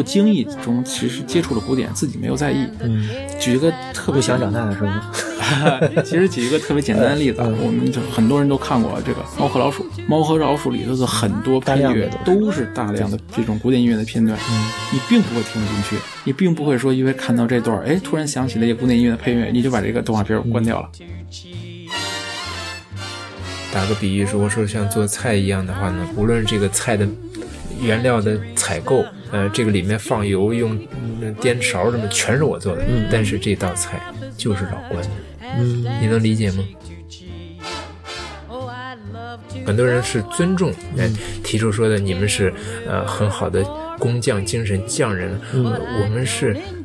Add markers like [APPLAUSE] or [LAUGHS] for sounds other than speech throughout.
不经意中其实接触了古典，自己没有在意。嗯，举一个特别不想长大是吗？[LAUGHS] 其实举一个特别简单的例子，啊，我们就很多人都看过这个《猫和老鼠》，《猫和老鼠》里头的很多配乐都是大量的这种古典音乐的片段，你并不会听进去，你并不会说因为看到这段，哎，突然想起了一个古典音乐的配乐，你就把这个动画片关掉了。打个比喻，如果说像做菜一样的话呢，无论这个菜的原料的采购，呃，这个里面放油用颠勺什么，全是我做的，嗯，但是这道菜就是老关的，嗯，你能理解吗？很多人是尊重，哎，提出说的你们是呃很好的工匠精神匠人，嗯，我们是、嗯、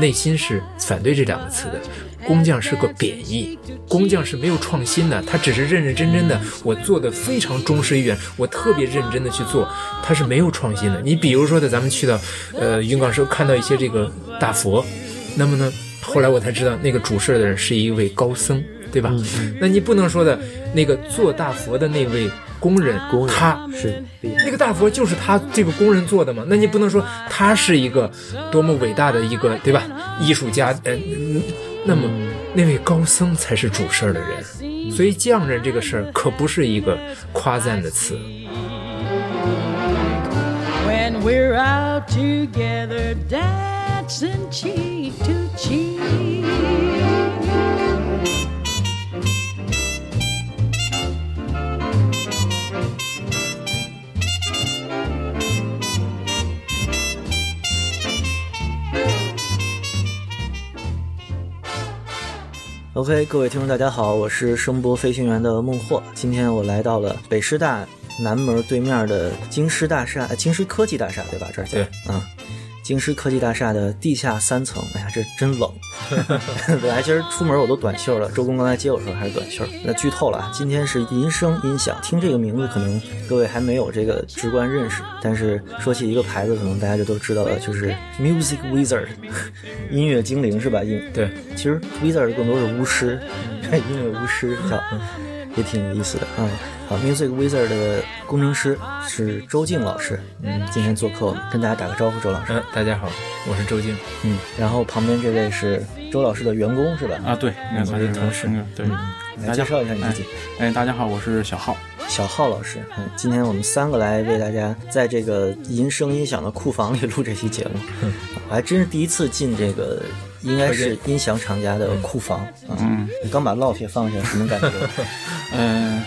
内心是反对这两个词的。工匠是个贬义，工匠是没有创新的，他只是认认真真的，我做的非常忠实于原，我特别认真的去做，他是没有创新的。你比如说的，咱们去到呃云冈时候看到一些这个大佛，那么呢，后来我才知道那个主事的人是一位高僧，对吧？嗯、那你不能说的那个做大佛的那位工人，工人他是那个大佛就是他这个工人做的嘛？那你不能说他是一个多么伟大的一个对吧？艺术家，呃。那么，那位高僧才是主事儿的人，所以匠人这个事儿可不是一个夸赞的词。When we're out together dancing cheek to cheek. OK，各位听众，大家好，我是声波飞行员的孟获。今天我来到了北师大南门对面的京师大厦，呃，京师科技大厦，对吧？这儿叫对，啊，京师科技大厦的地下三层。哎呀，这真冷。[LAUGHS] 本来今儿出门我都短袖了，周公刚才接我时候还是短袖。那剧透了啊，今天是银声音响。听这个名字，可能各位还没有这个直观认识，但是说起一个牌子，可能大家就都知道了，就是 Music Wizard，[LAUGHS] 音乐精灵是吧？音对，其实 Wizard 更多是巫师，[LAUGHS] 音乐巫师叫，也挺有意思的啊。好，Music Wizard 的工程师是周静老师，嗯，今天做客我们，跟大家打个招呼，周老师。嗯，大家好，我是周静。嗯，然后旁边这位是周老师的员工是吧？啊，对，那我的同事。对，来介绍一下你自己。哎，大家好，我是小浩。小浩老师，嗯，今天我们三个来为大家在这个银声音响的库房里录这期节目，[LAUGHS] 我还真是第一次进这个。应该是音响厂家的库房啊！嗯，你刚把烙铁放下，什么感觉？[LAUGHS] 呃，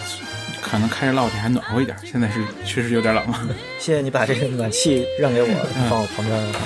可能开着烙铁还暖和一点，现在是确实有点冷了。[LAUGHS] 谢谢你把这个暖气让给我，放我旁边了。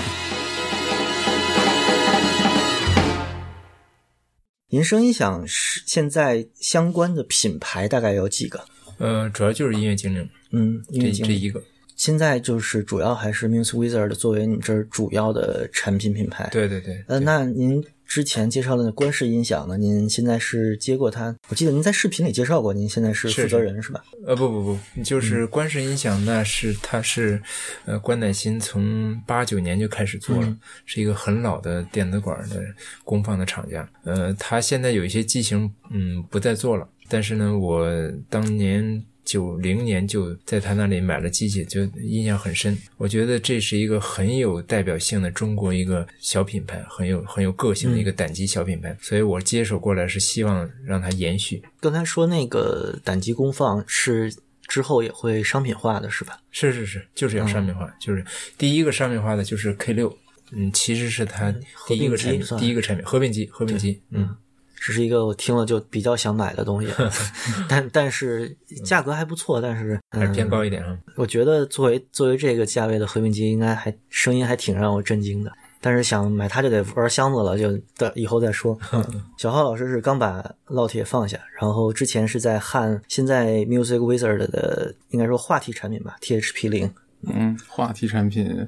银声音响是现在相关的品牌大概有几个？呃，主要就是音乐精灵，嗯，音乐精灵这一个。现在就是主要还是 Music Wizard 作为你这儿主要的产品品牌。对对对。呃，那您之前介绍的观世音响呢？您现在是接过它？我记得您在视频里介绍过，您现在是负责人是是吧？呃，不不不，就是观世音响，那是它是呃关乃馨从八九年就开始做了，嗯、是一个很老的电子管的功放的厂家。呃，他现在有一些机型嗯不再做了，但是呢，我当年。九零年就在他那里买了机器，就印象很深。我觉得这是一个很有代表性的中国一个小品牌，很有很有个性的一个胆机小品牌。嗯、所以我接手过来是希望让它延续。刚才说那个胆机功放是之后也会商品化的是吧？是是是，就是要商品化。嗯、就是第一个商品化的就是 K 六，嗯，其实是它第一个产品，第一个产品合并机，合并机，嗯。这是一个我听了就比较想买的东西，[LAUGHS] 但但是价格还不错，但是、嗯、还是偏高一点啊。我觉得作为作为这个价位的合并机，应该还声音还挺让我震惊的。但是想买它就得玩箱子了，就等以后再说。[LAUGHS] 小浩老师是刚把烙铁放下，然后之前是在焊现在 Music Wizard 的应该说话题产品吧，THP 零。嗯，话题产品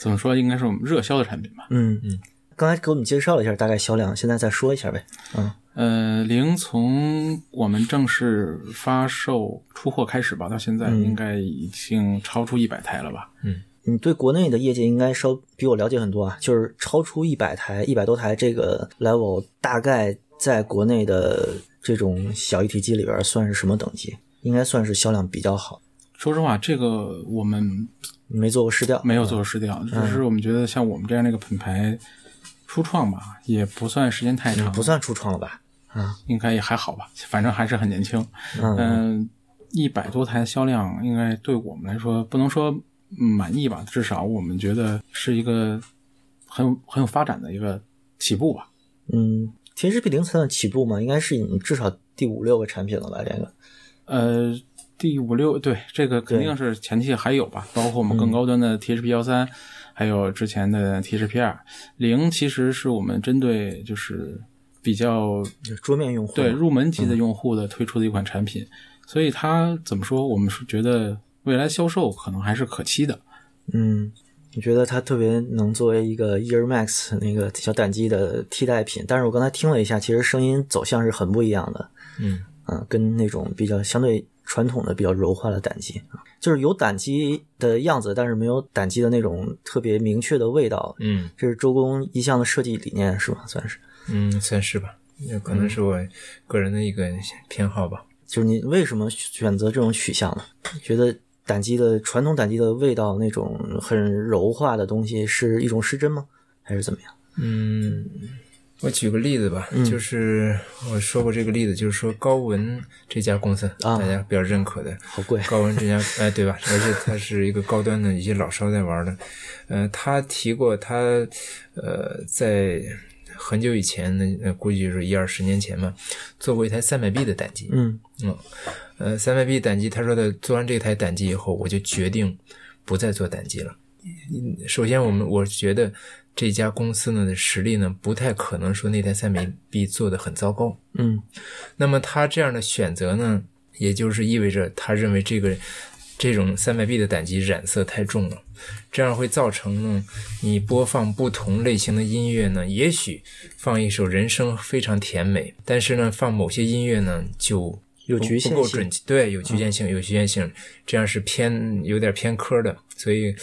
怎么说？应该是我们热销的产品吧。嗯嗯。刚才给我们介绍了一下大概销量，现在再说一下呗。嗯，呃，零从我们正式发售出货开始吧，到现在应该已经超出一百台了吧？嗯，你对国内的业界应该稍比我了解很多啊，就是超出一百台、一百多台这个 level，大概在国内的这种小一体机里边算是什么等级？应该算是销量比较好。说实话，这个我们没做过试调，没有做过试调，只是我们觉得像我们这样的一个品牌初创吧，也不算时间太长，不算初创了吧？嗯，应该也还好吧，反正还是很年轻。嗯，一百多台销量，应该对我们来说不能说满意吧，至少我们觉得是一个很有很有发展的一个起步吧。嗯，THP 零算起步嘛，应该是你至少第五六个产品了吧？这个，呃。第五六对这个肯定是前期还有吧，包括我们更高端的 THP 幺三，还有之前的 T 十 P 二零，其实是我们针对就是比较桌面用户对入门级的用户的推出的一款产品，所以它怎么说，我们是觉得未来销售可能还是可期的。嗯，我觉得它特别能作为一个 Ear Max 那个小胆机的替代品，但是我刚才听了一下，其实声音走向是很不一样的。嗯嗯，跟那种比较相对。传统的比较柔化的胆机啊，就是有胆机的样子，但是没有胆机的那种特别明确的味道。嗯，这是周公一向的设计理念是吧？算是，嗯，算是吧。也可能是我个人的一个偏好吧。就是你为什么选择这种取向呢？觉得胆机的传统胆机的味道那种很柔化的东西是一种失真吗？还是怎么样？嗯。我举个例子吧，就是我说过这个例子，就是说高文这家公司，大家比较认可的，好贵。高文这家，[LAUGHS] 哎，对吧？而且它是一个高端的，一些老烧在玩的。呃，他提过，他呃，在很久以前，那估计就是一二十年前嘛，做过一台三百 B 的胆机。嗯嗯，呃，三百 B 胆机，他说的，做完这台胆机以后，我就决定不再做胆机了。首先，我们我觉得。这家公司呢的实力呢，不太可能说那台三百 B 做的很糟糕。嗯，那么他这样的选择呢，也就是意味着他认为这个这种三百 B 的胆机染色太重了，这样会造成呢，你播放不同类型的音乐呢，也许放一首人声非常甜美，但是呢，放某些音乐呢就有局限性，对，有局限性，有局限性，这样是偏有点偏科的。所以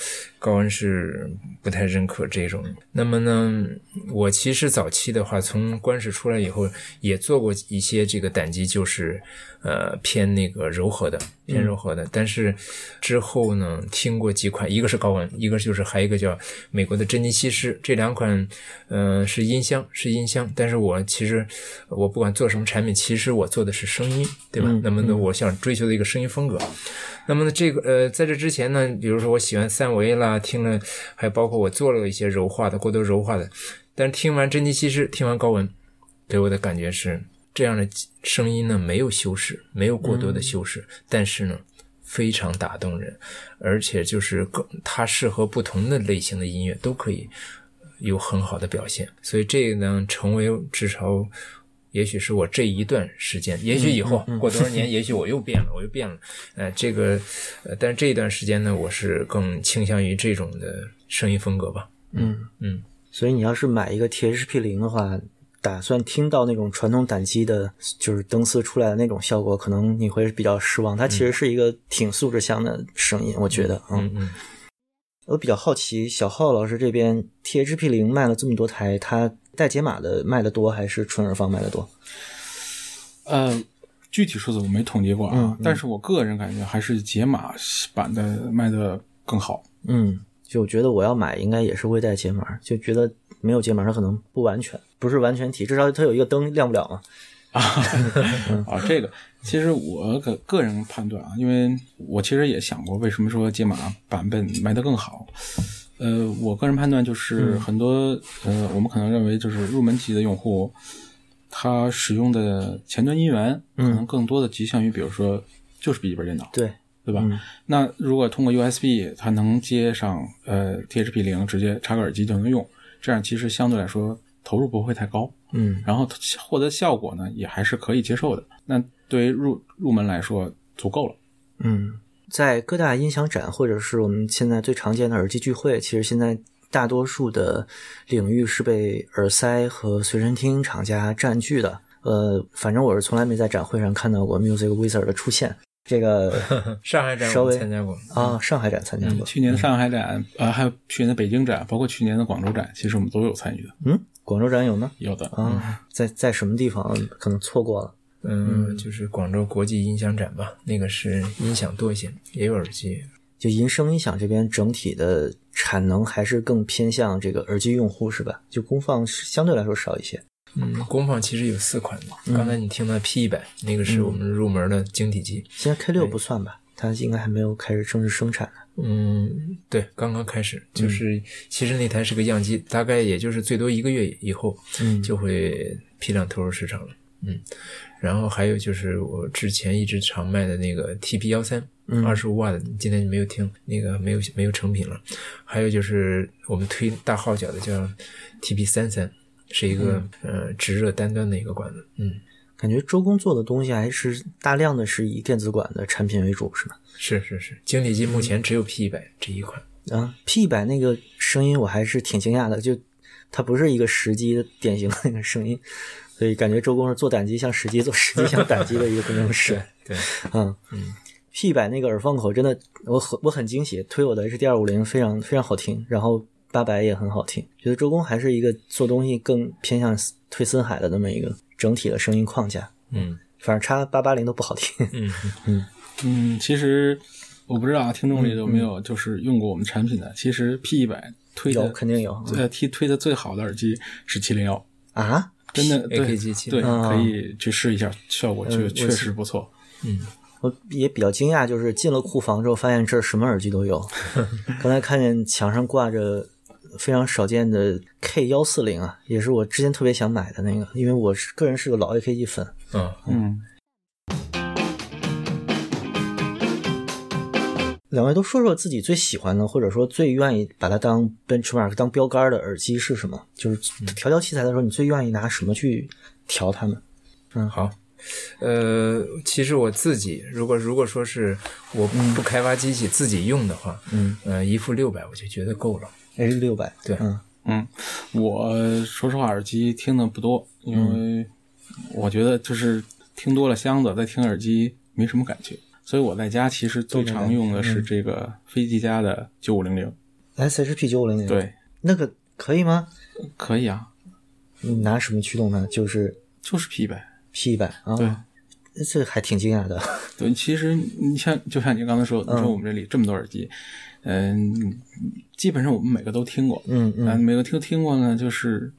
高恩是不太认可这种。那么呢，我其实早期的话，从官史出来以后，也做过一些这个胆机，就是呃偏那个柔和的，偏柔和的。但是之后呢，听过几款，一个是高温，一个就是还有一个叫美国的珍妮西施，这两款呃是音箱，是音箱。但是我其实我不管做什么产品，其实我做的是声音，对吧？那么呢，我想追求的一个声音风格。那么呢，这个呃，在这之前呢，比如说我喜欢三维啦，听了，还包括我做了一些柔化的，过多柔化的。但听完真尼西施，听完高文，给我的感觉是这样的声音呢，没有修饰，没有过多的修饰，但是呢，非常打动人，而且就是更它适合不同的类型的音乐都可以有很好的表现。所以这个呢，成为至少。也许是我这一段时间，也许以后过多少年，也许我又变了，我又变了。呃，这个，呃，但是这一段时间呢，我是更倾向于这种的声音风格吧。嗯嗯。所以你要是买一个 THP 零的话，打算听到那种传统胆机的，就是灯丝出来的那种效果，可能你会比较失望。它其实是一个挺素质香的声音，我觉得。嗯嗯。我比较好奇，小浩老师这边 THP 零卖了这么多台，他。带解码的卖的多还是纯耳放卖的多？呃，具体数字我没统计过啊，但是我个人感觉还是解码版的卖的更好。嗯，就觉得我要买应该也是会带解码，就觉得没有解码它可能不完全，不是完全体，至少它有一个灯亮不了嘛。啊啊，这个其实我个个人判断啊，因为我其实也想过为什么说解码版本卖的更好。呃，我个人判断就是很多呃，我们可能认为就是入门级的用户，他使用的前端音源可能更多的极限于，比如说就是笔记本电脑，对对吧？那如果通过 USB，它能接上呃 THP 零，直接插个耳机就能用，这样其实相对来说投入不会太高，嗯，然后获得效果呢也还是可以接受的。那对于入入门来说足够了，嗯。在各大音响展，或者是我们现在最常见的耳机聚会，其实现在大多数的领域是被耳塞和随身听厂家占据的。呃，反正我是从来没在展会上看到过 Music Wizard 的出现。这个 [LAUGHS] 上海展稍微参加过啊，上海展参加过。去年的上海展，呃，还有去年的北京展，包括去年的广州展，其实我们都有参与的。嗯，广州展有吗？有的啊，在在什么地方可能错过了？嗯，就是广州国际音响展吧，那个是音响多一些，也有耳机。就银声音响这边整体的产能还是更偏向这个耳机用户是吧？就功放相对来说少一些。嗯，功放其实有四款的。刚才你听的 P 一百，那个是我们入门的晶体机。现在 K 六不算吧？它应该还没有开始正式生产。嗯，对，刚刚开始。就是其实那台是个样机，大概也就是最多一个月以后，嗯就会批量投入市场了。嗯，然后还有就是我之前一直常卖的那个 TP 幺三，二十五瓦的，今天没有听，那个没有没有成品了。还有就是我们推大号角的叫 TP 三三。是一个、呃直热单端的一个管子，嗯，感觉周公做的东西还是大量的是以电子管的产品为主，是吧？是是是，晶体机目前只有 P 一百这一款。啊，P 一百那个声音我还是挺惊讶的，就它不是一个实机的典型的那个声音，所以感觉周公是做胆机像实机，做实机像胆机的一个工程师。[LAUGHS] 对，[LAUGHS] 嗯嗯，P 一百那个耳放口真的，我很我很惊喜，推我的 HDR 五零非常非常好听，然后。八百也很好听，觉得周公还是一个做东西更偏向推森海的那么一个整体的声音框架。嗯，反正叉八八零都不好听。[LAUGHS] 嗯嗯嗯，其实我不知道听众里有没有就是用过我们产品的。其实 P 一百推的肯定有，呃，推推的最好的耳机是七零幺啊，真的对 AKG 对，可以去试一下，效果确确实不错。嗯。我也比较惊讶，就是进了库房之后，发现这什么耳机都有。[LAUGHS] 刚才看见墙上挂着。非常少见的 K 幺四零啊，也是我之前特别想买的那个，因为我是个人是个老 AKG 粉。嗯嗯。两位都说说自己最喜欢的，或者说最愿意把它当 benchmark 当标杆的耳机是什么？就是调教器材的时候，你最愿意拿什么去调它们？嗯，好。呃，其实我自己如果如果说是我不开发机器自己用的话，嗯，呃，一副六百我就觉得够了。H 六百，对，嗯嗯，我说实话，耳机听的不多，因为我觉得就是听多了箱子，再听耳机没什么感觉，所以我在家其实最常用的是这个飞机家的九五零零，SHP 九五零零，对，那个可以吗？可以啊，你拿什么驱动呢？就是就是 P 一百，P 一百啊，对，这还挺惊讶的。[LAUGHS] 对，其实你像就像你刚才说，你说我们这里这么多耳机。嗯，基本上我们每个都听过，嗯嗯，每个听听过呢，就是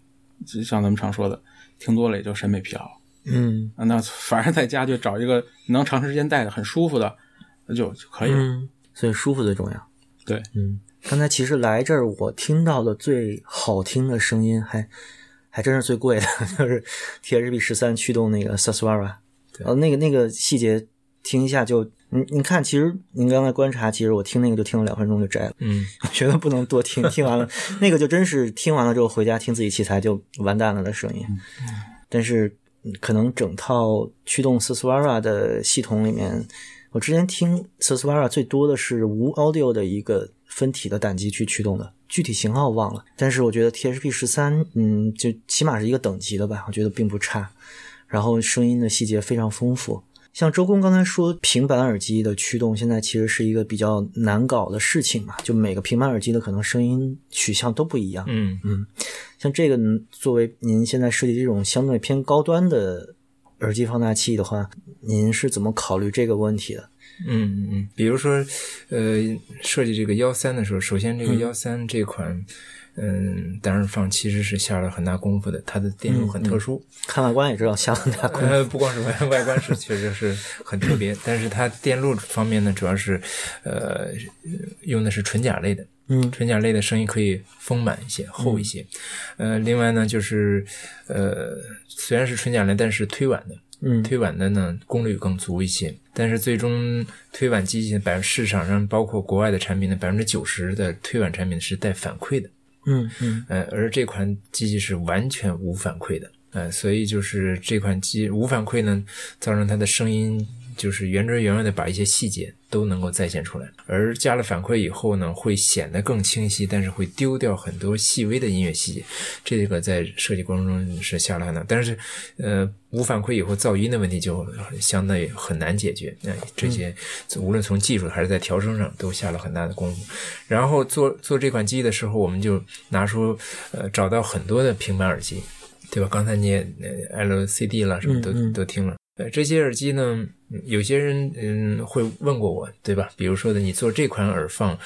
就像咱们常说的，听多了也就审美疲劳，嗯，那反正在家就找一个能长时间戴的、很舒服的，那就就可以了。嗯，所以舒服最重要。对，嗯，刚才其实来这儿我听到的最好听的声音，还还真是最贵的，[LAUGHS] 就是 T H B 十三驱动那个 Saswara，呃，那个那个细节听一下就。你你看，其实您刚才观察，其实我听那个就听了两分钟就摘了。嗯，[LAUGHS] 我觉得不能多听，听完了 [LAUGHS] 那个就真是听完了之后回家听自己器材就完蛋了的声音。但是可能整套驱动 s u s w a r a 的系统里面，我之前听 s u s w a r a 最多的是无 Audio 的一个分体的胆机去驱动的，具体型号忘了。但是我觉得 THP 十三，嗯，就起码是一个等级的吧，我觉得并不差。然后声音的细节非常丰富。像周公刚才说，平板耳机的驱动现在其实是一个比较难搞的事情嘛，就每个平板耳机的可能声音取向都不一样。嗯嗯，像这个作为您现在设计这种相对偏高端的耳机放大器的话，您是怎么考虑这个问题的？嗯嗯嗯，比如说，呃，设计这个幺三的时候，首先这个幺三这款。嗯，单耳放其实是下了很大功夫的，它的电路很特殊。嗯、看外观也知道下了很大功夫。呃，不光是外 [LAUGHS] 外观是确实是很特别，但是它电路方面呢，主要是呃用的是纯甲类的。嗯，纯甲类的声音可以丰满一些、厚一些。呃，另外呢，就是呃虽然是纯甲类，但是推挽的。嗯，推挽的呢功率更足一些，但是最终推挽机器百市场上包括国外的产品的百分之九十的推挽产品是带反馈的。嗯嗯，呃，而这款机器是完全无反馈的，呃，所以就是这款机无反馈呢，造成它的声音就是原汁原味的把一些细节都能够再现出来。而加了反馈以后呢，会显得更清晰，但是会丢掉很多细微的音乐细节。这个在设计过程中是下了很大，但是呃，无反馈以后噪音的问题就相对很难解决。那这些无论从技术还是在调声上都下了很大的功夫。然后做做这款机的时候，我们就拿出呃找到很多的平板耳机。对吧？刚才你也 LCD 了，什么都都听了。呃，这些耳机呢，有些人嗯会问过我，对吧？比如说的，你做这款耳放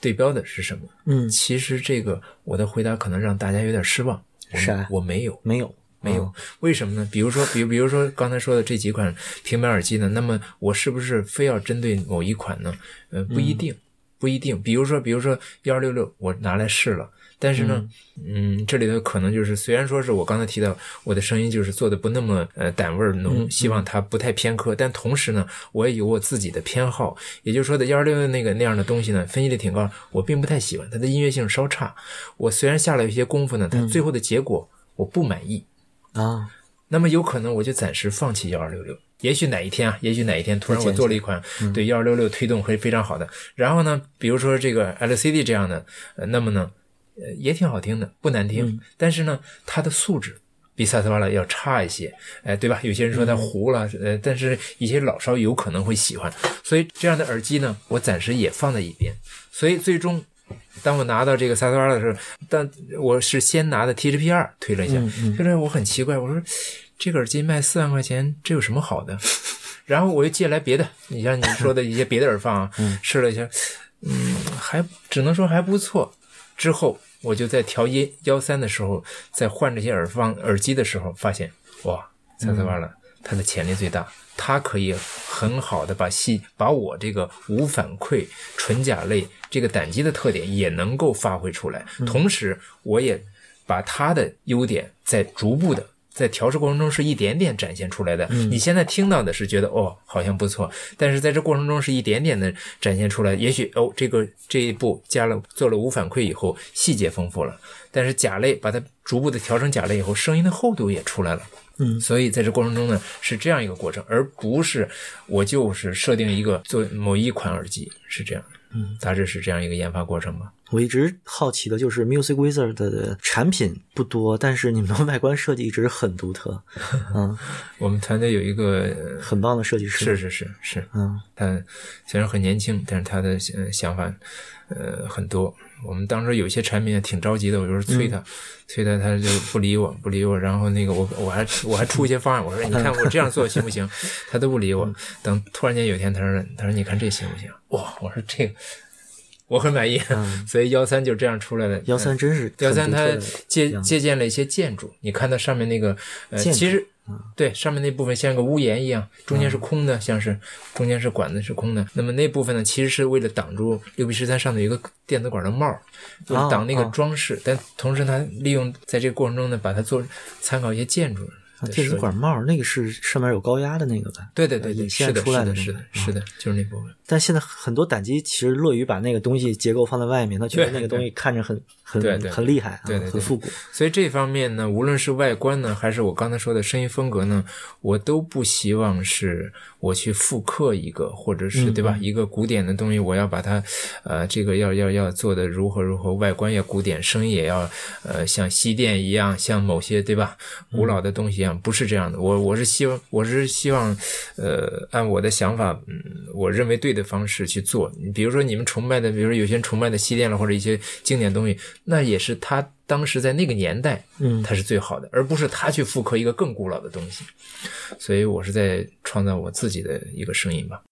对标的是什么？嗯，其实这个我的回答可能让大家有点失望。啥？我没有，没有，没有。为什么呢？比如说，比比如说刚才说的这几款平板耳机呢，那么我是不是非要针对某一款呢？呃，不一定，不一定。比如说，比如说幺二六六，我拿来试了。但是呢，嗯，这里头可能就是，虽然说是我刚才提到我的声音就是做的不那么呃胆味浓，希望它不太偏科，但同时呢，我也有我自己的偏好，也就是说的幺二六六那个那样的东西呢，分析力挺高，我并不太喜欢它的音乐性稍差。我虽然下了一些功夫呢，它最后的结果我不满意啊，那么有可能我就暂时放弃幺二六六。也许哪一天啊，也许哪一天突然我做了一款对幺二六六推动会非常好的，然后呢，比如说这个 LCD 这样的，呃，那么呢。呃，也挺好听的，不难听。但是呢，它的素质比萨斯瓦拉要差一些，哎，对吧？有些人说它糊了，呃，但是一些老烧有可能会喜欢。所以这样的耳机呢，我暂时也放在一边。所以最终，当我拿到这个萨斯瓦拉的时候，但我是先拿的 TGP 二推了一下，就是我很奇怪，我说这个耳机卖四万块钱，这有什么好的？[LAUGHS] 然后我又借来别的，你像你说的一些别的耳放，试了一下，嗯，还只能说还不错。之后。我就在调音幺三的时候，在换这些耳放耳机的时候，发现哇，三三八了它的潜力最大，它可以很好的把细把我这个无反馈纯甲类这个胆机的特点也能够发挥出来，同时我也把它的优点在逐步的。在调试过程中是一点点展现出来的。你现在听到的是觉得哦好像不错，但是在这过程中是一点点的展现出来。也许哦这个这一步加了做了无反馈以后细节丰富了，但是甲类把它逐步的调成甲类以后，声音的厚度也出来了。嗯，所以在这过程中呢是这样一个过程，而不是我就是设定一个做某一款耳机是这样。嗯，大致是这样一个研发过程吧。我一直好奇的就是 Music Wizard 的产品不多，但是你们的外观设计一直很独特。[LAUGHS] 嗯，我们团队有一个很棒的设计师。是是是是，嗯，他虽然很年轻，但是他的想法呃很多。我们当时有些产品挺着急的，我就是催他，催他，他就不理我，不理我。然后那个我我还我还出一些方案，我说你看我这样做行不行？[LAUGHS] 他都不理我。等突然间有一天，他说他说你看这行不行？哇，我说这个。我很满意，所以幺三就这样出来了。幺三真是幺三，他借借鉴了一些建筑。你看它上面那个，呃，其实对上面那部分像个屋檐一样，中间是空的，像是中间是管子是空的。那么那部分呢，其实是为了挡住六 B 十三上的一个电子管的帽，就是挡那个装饰。但同时，它利用在这个过程中呢，把它做参考一些建筑。电子管帽那个是上面有高压的那个吧？对对对，引线出来的，是的，是的，就是那部分。但现在很多胆机其实乐于把那个东西结构放在外面，他觉得那个东西看着很很很厉害，对对很复古。所以这方面呢，无论是外观呢，还是我刚才说的声音风格呢，我都不希望是我去复刻一个，或者是对吧？一个古典的东西，我要把它呃这个要要要做的如何如何，外观要古典，声音也要呃像西电一样，像某些对吧？古老的东西一样，不是这样的。我我是希望，我是希望，呃，按我的想法，嗯，我认为对的方式去做。比如说，你们崇拜的，比如说有些人崇拜的西电了，或者一些经典东西，那也是他当时在那个年代，嗯，他是最好的，而不是他去复刻一个更古老的东西。所以我是在创造我自己的一个声音吧。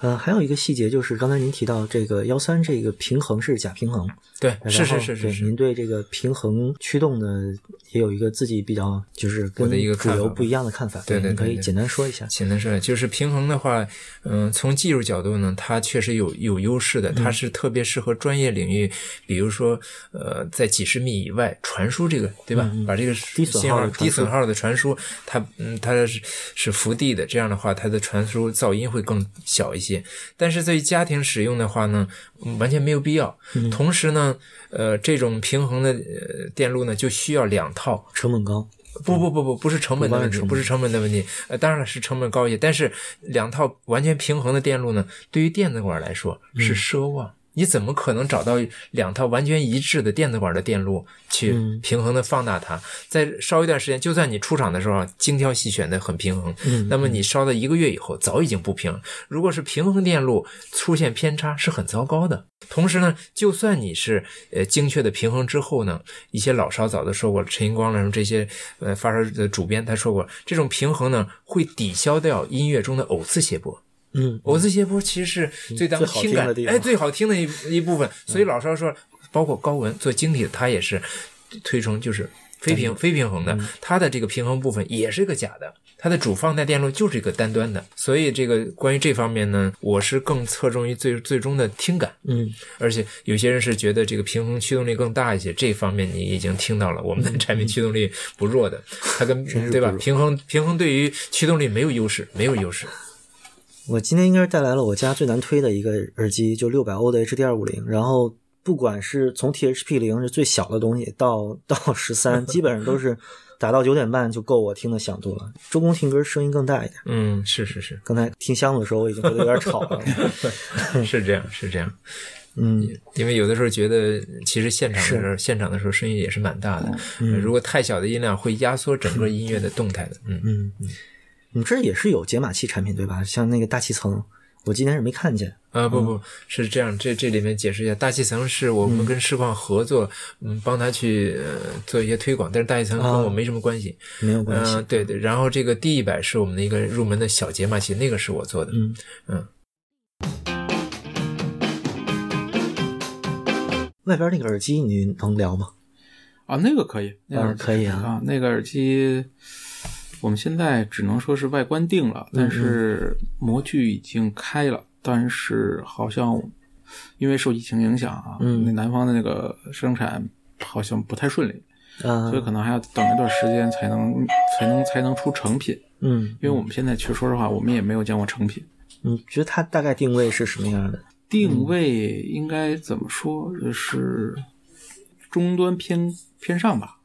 呃，还有一个细节就是刚才您提到这个幺三这个平衡是假平衡，对，是是是是是。您对这个平衡驱动呢也有一个自己比较就是跟主流不一样的看法，对对，可以简单说一下。简单说，就是平衡的话，嗯，从技术角度呢，它确实有有优势的，它是特别适合专业领域，比如说呃，在几十米以外传输这个，对吧？把这个低损号低损耗的传输，它嗯，它是是伏地的，这样的话，它的传输噪音会更小一些。但是，对于家庭使用的话呢，完全没有必要。同时呢，呃，这种平衡的电路呢，就需要两套，成本高。不不不不，不是成本的问题，不是成本的问题。呃，当然了，是成本高一些，但是两套完全平衡的电路呢，对于电子管来说是奢望。你怎么可能找到两套完全一致的电子管的电路去平衡的放大它？再烧一段时间，就算你出厂的时候精挑细选的很平衡，那么你烧到一个月以后，早已经不平。如果是平衡电路出现偏差，是很糟糕的。同时呢，就算你是呃精确的平衡之后呢，一些老烧早都说过，陈荧光什么这些呃发烧的主编他说过，这种平衡呢会抵消掉音乐中的偶次谐波。嗯，我这些波其实是最当听感哎最好听的一一部分，所以老烧说，包括高文做晶体的，他也是推崇就是非平非平衡的，它的这个平衡部分也是个假的，它的主放带电路就是一个单端的，所以这个关于这方面呢，我是更侧重于最最终的听感，嗯，而且有些人是觉得这个平衡驱动力更大一些，这方面你已经听到了，我们的产品驱动力不弱的，它跟对吧？平衡平衡对于驱动力没有优势，没有优势。我今天应该是带来了我家最难推的一个耳机，就六百欧的 HD 二五零。然后不管是从 THP 零是最小的东西，到到十三，基本上都是打到九点半就够我听的响度了。周公听歌声音更大一点。嗯，是是是。刚才听箱子的时候，我已经觉得有点吵了。[LAUGHS] 是这样，是这样。嗯，因为有的时候觉得，其实现场的时候，现场的时候声音也是蛮大的。如果太小的音量，会压缩整个音乐的动态的。嗯嗯嗯。你这也是有解码器产品对吧？像那个大气层，我今天是没看见。啊，不不是这样，这这里面解释一下，大气层是我们跟市矿合作，嗯，帮他去做一些推广，但是大气层跟我没什么关系，没有关系。对对，然后这个 D 一百是我们的一个入门的小解码器，那个是我做的。嗯嗯。外边那个耳机你能聊吗？啊，那个可以，那个可以啊。啊，那个耳机。我们现在只能说是外观定了，但是模具已经开了，但是好像因为受疫情影响啊，那南方的那个生产好像不太顺利，所以可能还要等一段时间才能才能才能出成品。嗯，因为我们现在其实说实话，我们也没有见过成品。你觉得它大概定位是什么样的？定位应该怎么说？就是中端偏偏上吧。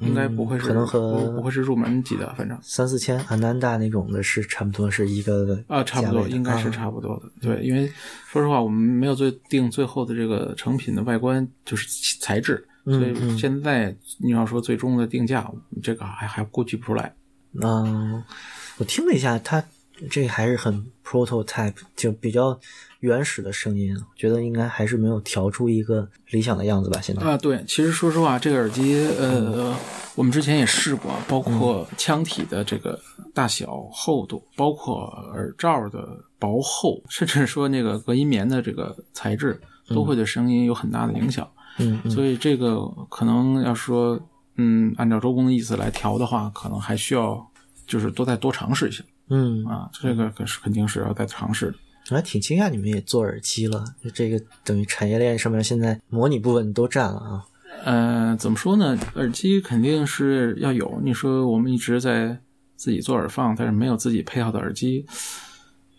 应该不会是，可能和不会是入门级的，反正三四千安南大那种的是差不多是一个啊，差不多应该是差不多的。对，因为说实话，我们没有最定最后的这个成品的外观，就是材质，所以现在你要说最终的定价，这个还还估计不出来。嗯，我听了一下，它这还是很 prototype，就比较。原始的声音，觉得应该还是没有调出一个理想的样子吧。现在啊，对，其实说实话，这个耳机，呃，我们之前也试过，包括腔体的这个大小、厚度，包括耳罩的薄厚，[LAUGHS] 甚至说那个隔音棉的这个材质，都会对声音有很大的影响。嗯，所以这个可能要说，嗯，按照周公的意思来调的话，可能还需要就是多再多尝试一下。嗯，啊，这个可是肯定是要再尝试的。我还挺惊讶，你们也做耳机了，这个等于产业链上面现在模拟部分都占了啊。呃，怎么说呢？耳机肯定是要有。你说我们一直在自己做耳放，但是没有自己配套的耳机，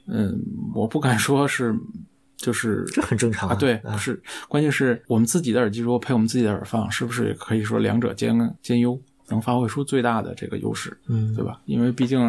嗯，我不敢说是，就是这很正常啊。对，不是，关键是我们自己的耳机如果配我们自己的耳放，是不是也可以说两者兼兼优，能发挥出最大的这个优势？嗯，对吧？因为毕竟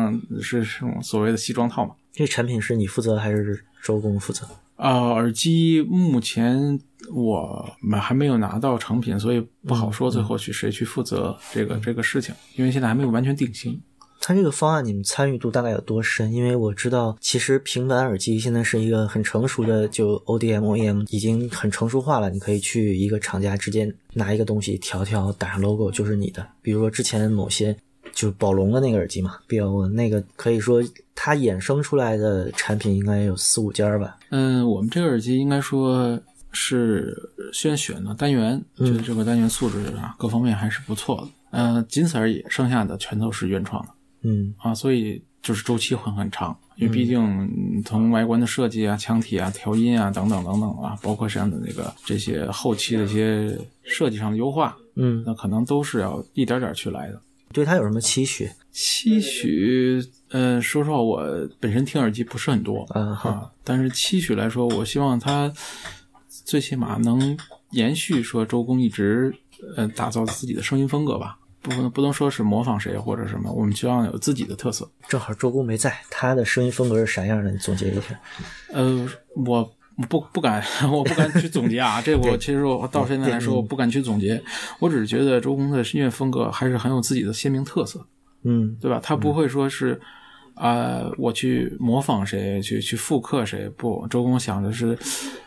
是这种所谓的西装套嘛。这产品是你负责还是周工负责？啊，耳机目前我们还没有拿到成品，所以不好说最后去谁去负责这个这个事情，因为现在还没有完全定型。它这个方案你们参与度大概有多深？因为我知道，其实平板耳机现在是一个很成熟的，就 ODM、OEM 已经很成熟化了。你可以去一个厂家直接拿一个东西调调，打上 logo 就是你的。比如说之前某些。就宝龙的那个耳机嘛，B O 那个可以说它衍生出来的产品应该有四五家吧。嗯，我们这个耳机应该说是先选的单元，觉得这个单元素质啊各方面还是不错的。嗯，仅此而已，剩下的全都是原创的。嗯啊，所以就是周期会很长，因为毕竟从外观的设计啊、腔体啊、调音啊等等等等啊，包括像的那个这些后期的一些设计上的优化，嗯，那可能都是要一点点去来的。对它有什么期许？期许，呃，说实话，我本身听耳机不是很多嗯啊，但是期许来说，我希望它最起码能延续说周公一直呃打造自己的声音风格吧。不能不能说是模仿谁或者什么，我们希望有自己的特色。正好周公没在，他的声音风格是啥样的？你总结一下。呃，我不不敢，[LAUGHS] 我不敢去总结啊。这我其实我到现在来说，我不敢去总结。我只是觉得周公的音乐风格还是很有自己的鲜明特色，嗯对吧？他不会说是啊、我去模仿谁，去去复刻谁。不，周公想的是，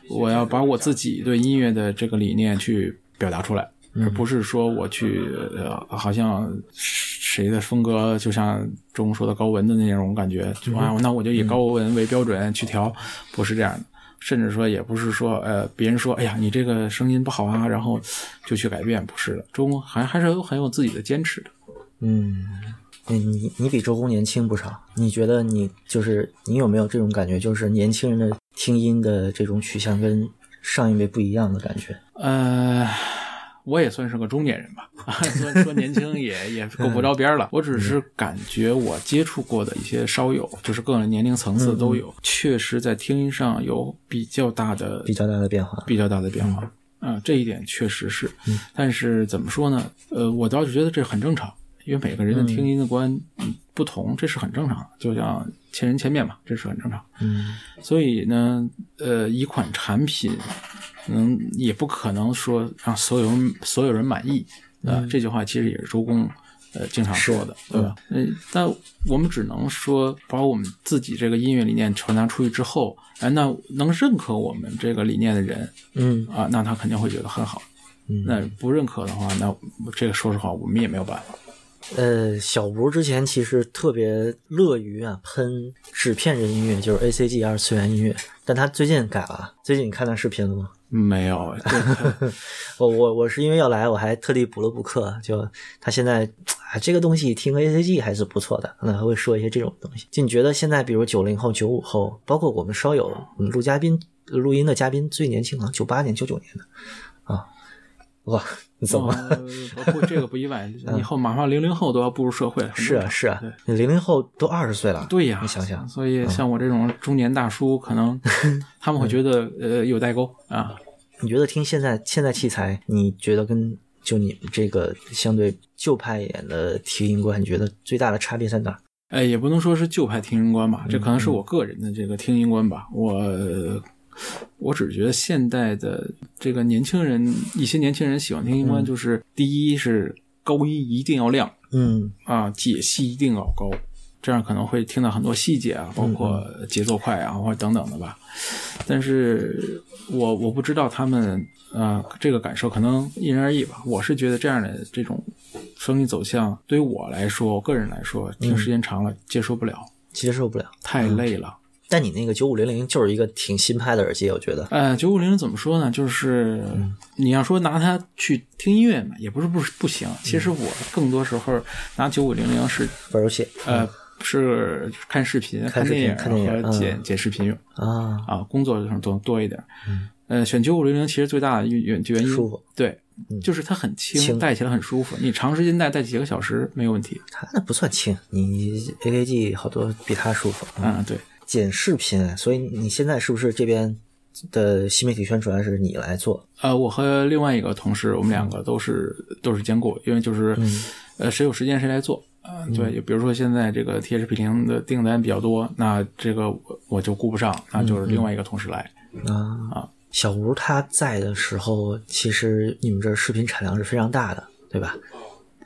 我要把我自己对音乐的这个理念去表达出来。而不是说我去呃，好像谁的风格，就像周公说的高文的那种感觉，就啊，那我就以高文为标准去调，不是这样的。甚至说，也不是说，呃，别人说，哎呀，你这个声音不好啊，然后就去改变，不是的。周公还还是有很有自己的坚持的。嗯，你你你比周公年轻不少。你觉得你就是你有没有这种感觉，就是年轻人的听音的这种取向跟上一辈不一样的感觉？呃，我也算是个中年人吧，[LAUGHS] 说说年轻也也够不着边儿了。我只是感觉我接触过的一些烧友，就是各种年龄层次都有，确实在听音上有比较大的比较大的变化。比较大的变化。嗯、这一点确实是。但是怎么说呢？呃，我倒是觉得这很正常，因为每个人的听音的观嗯不同，这是很正常的。就像千人千面嘛，这是很正常。嗯所以呢，呃，一款产品，嗯，也不可能说让所有人所有人满意。呃，这句话其实也是周公呃经常说的，对吧？嗯，但我们只能说把我们自己这个音乐理念传达出去之后，哎，那能认可我们这个理念的人嗯啊，那他肯定会觉得很好。嗯那不认可的话，那这个说实话，我们也没有办法。呃，小吴之前其实特别乐于啊喷纸片人音乐，就是 A C G 二次元音乐，但他最近改了。最近你看他视频了吗？没有，这个 [LAUGHS] 我我我是因为要来，我还特地补了补课。就他现在啊，这个东西听个 A C G 还是不错的，可能还会说一些这种东西。就你觉得现在，比如九零后、九五后，包括我们稍有嗯录嘉宾、录音的嘉宾，最年轻可能九八年、九九年的啊，哇，你怎么不这个不意外，[LAUGHS] 以后马上零零后都要步入社会了。是啊是啊对，零零后都二十岁了，对呀，你想想，所以像我这种中年大叔，可能 [LAUGHS] 他们会觉得呃有代沟啊。你觉得听现在现在器材，你觉得跟就你们这个相对旧派一点的听音观，你觉得最大的差别在哪儿？哎，也不能说是旧派听音观吧，这可能是我个人的这个听音观吧。我我只觉得现代的这个年轻人，一些年轻人喜欢听音观，就是第一是高音一定要亮嗯啊，解析一定要高，这样可能会听到很多细节啊，包括节奏快啊，或者等等的吧。但是我我不知道他们啊、呃这个感受可能因人而异吧。我是觉得这样的这种声音走向，对于我来说，我个人来说，听时间长了接受不了，接受不了。太累了。但你那个九五零零就是一个挺新派的耳机，我觉得。呃，九五零零怎么说呢？就是你要说拿它去听音乐嘛，也不是不不行。其实我更多时候拿九五零零是玩游戏呃是看视频、看电影看电影和剪嗯剪视频用。啊，啊，工作上多多一点。呃，选九五零零其实最大的原原原因，舒服对，就是它很轻，轻戴起来很舒服。你长时间戴，戴几个小时没有问题。它那不算轻，你 AKG 好多比它舒服。嗯，对，剪视频，所以你现在是不是这边的新媒体宣传是你来做？呃，我和另外一个同事，我们两个都是都是兼顾，因为就是、呃谁有时间谁来做。呃，对，比如说现在这个 THP 零的订单比较多，那这个我我就顾不上，那就是另外一个同事来。啊小吴他在的时候，其实你们这儿视频产量是非常大的，对吧？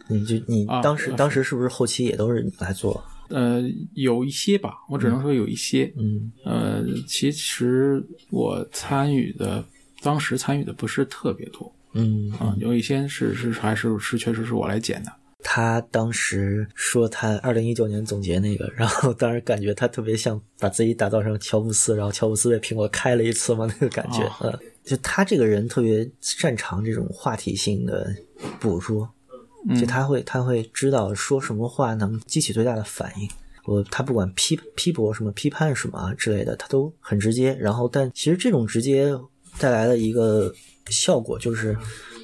你就你啊当时、当时是不是后期也都是你来做？呃，有一些吧，我只能说有一些。嗯。呃，其实我参与的，当时参与的不是特别多。嗯，啊、有一些是是还是是确实是我来剪的。他当时说他二零一九年总结那个，[LAUGHS] 然后当时感觉他特别像把自己打造成乔布斯，然后乔布斯被苹果开了一次嘛，那个感觉，哦嗯，就他这个人特别擅长这种话题性的捕捉，就他会他会知道说什么话能激起最大的反应。我他不管批批驳什么、批判什么啊之类的，他都很直接。然后，但其实这种直接带来的一个效果就是，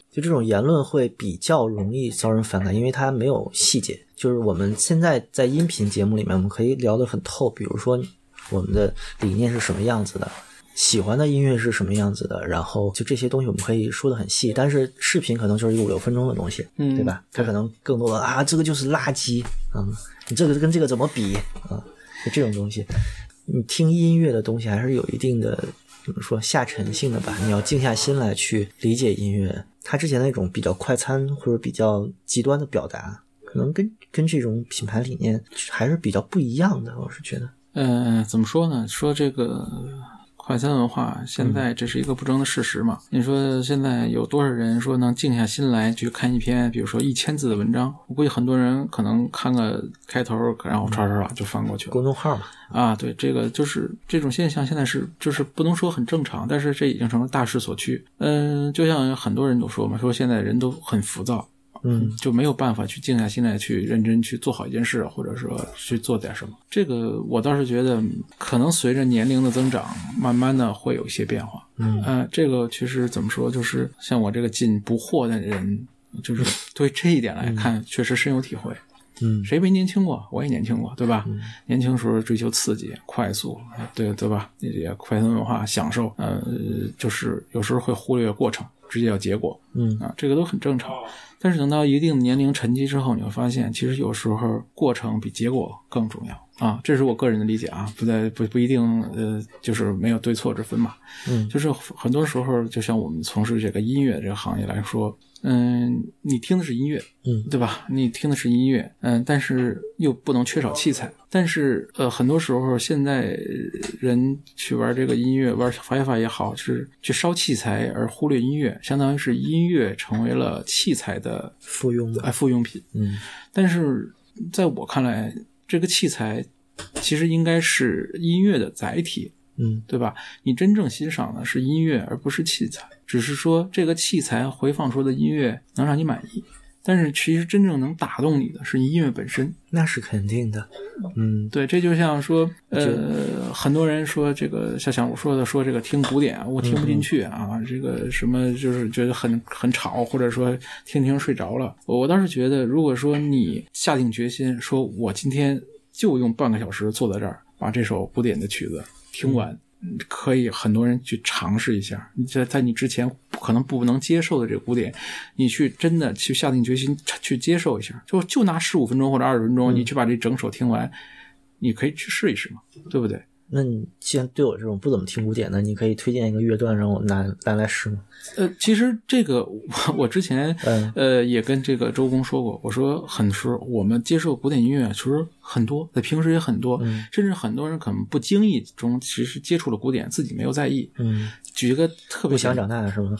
就这种言论会比较容易遭人反感，因为它没有细节。就是我们现在在音频节目里面，我们可以聊得很透，比如说我们的理念是什么样子的，喜欢的音乐是什么样子的，然后就这些东西我们可以说的很细，但是视频可能就是一个五六分钟的东西，嗯对吧？它可能更多的啊，这个就是垃圾，嗯，你这个跟这个怎么比啊？就这种东西，你听音乐的东西还是有一定的怎么说下沉性的吧？你要静下心来去理解音乐，它之前那种比较快餐或者比较极端的表达，可能跟跟这种品牌理念还是比较不一样的，我是觉得。呃，怎么说呢？说这个快餐文化，现在这是一个不争的事实嘛。你说现在有多少人说能静下心来去看一篇，比如说一千字的文章？我估计很多人可能看个开头，然后唰唰唰就翻过去了。公众号嘛，啊，对，这个就是这种现象，现在是就是不能说很正常，但是这已经成了大势所趋。嗯，就像很多人都说嘛，说现在人都很浮躁，嗯就没有办法去静下心来去认真去做好一件事，或者说去做点什么。这个我倒是觉得，可能随着年龄的增长，慢慢的会有一些变化。嗯呃，这个其实怎么说，就是像我这个进不惑的人，就是 [LAUGHS] 对这一点来看，确实深有体会。嗯谁没年轻过？我也年轻过，对吧？年轻时候追求刺激、快速，对对吧？那些快餐文化享受，呃，就是有时候会忽略过程，直接要结果嗯啊，这个都很正常。但是等到一定年龄沉积之后，你会发现，其实有时候过程比结果更重要啊。这是我个人的理解啊，不在不不一定呃，就是没有对错之分嘛。嗯就是很多时候，就像我们从事这个音乐这个行业来说，嗯，你听的是音乐，嗯对吧？你听的是音乐，嗯，但是又不能缺少器材。但是呃，很多时候现在人去玩这个音乐，玩 HiFi 也好，是去烧器材而忽略音乐，相当于是音乐成为了器材的附庸的哎附庸品。嗯但是在我看来，这个器材其实应该是音乐的载体，嗯对吧？你真正欣赏的是音乐，而不是器材。只是说这个器材回放出的音乐能让你满意，但是其实真正能打动你的是音乐本身。那是肯定的，嗯对，这就像说，呃，很多人说这个，像像我说的，说这个听古典，我听不进去啊，这个什么就是觉得很很吵，或者说听听睡着了。我倒是觉得，如果说你下定决心，说我今天就用半个小时坐在这儿，把这首古典的曲子听完。嗯可以很多人去尝试一下，你在在你之前可能不能接受的这个古典，你去真的去下定决心去接受一下，就就拿十五分钟或者二十分钟，你去把这整首听完，你可以去试一试嘛，对不对？那你既然对我这种不怎么听古典的，你可以推荐一个乐段让我拿拿来试吗？呃，其实这个我 [LAUGHS] 我之前嗯。呃也跟这个周公说过，我说很时候我们接受古典音乐其实很多，在平时也很多，嗯甚至很多人可能不经意中其实接触了古典，自己没有在意。嗯，举一个特别不想长大的是吗？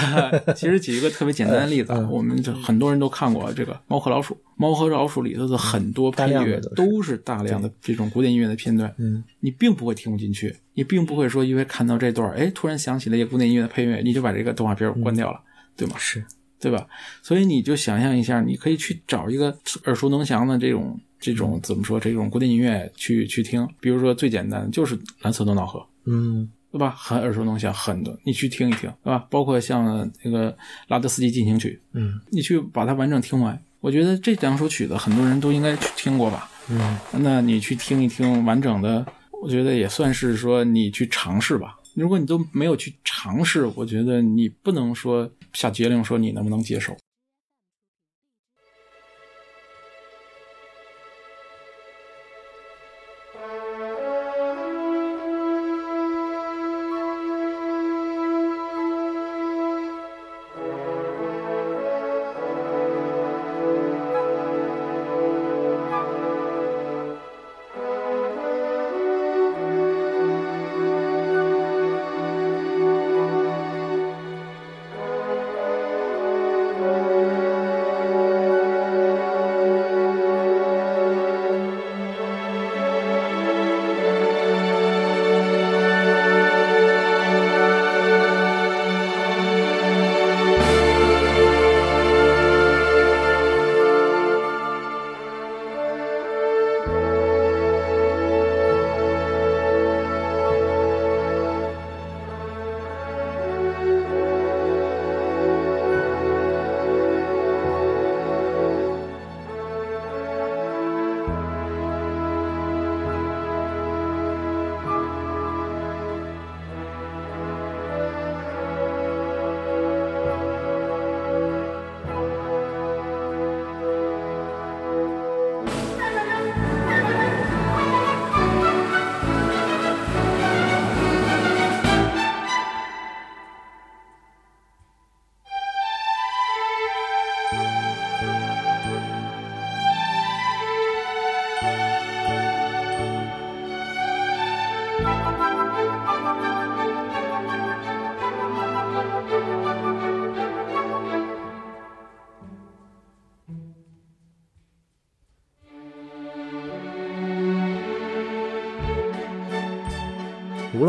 [LAUGHS] 其实举一个特别简单的例子啊，嗯我们就很多人都看过这个《猫和老鼠》，《猫和老鼠》里头的很多配乐都是大量的这种古典音乐的片段，嗯你并不会听不进去，你并不会说因为看到这段，哎，突然想起了一个古典音乐的配乐，你就把这个动画片关掉了，对吗？是，对吧？所以你就想象一下，你可以去找一个耳熟能详的这种这种怎么说这种古典音乐去去听，比如说最简单的就是《蓝色多瑙河》。嗯对吧？很耳熟能详，很多，你去听一听，对吧？包括像那个拉德斯基进行曲，嗯你去把它完整听完。我觉得这两首曲子很多人都应该去听过吧？嗯那你去听一听完整的，我觉得也算是说你去尝试吧。如果你都没有去尝试，我觉得你不能说下结论说你能不能接受。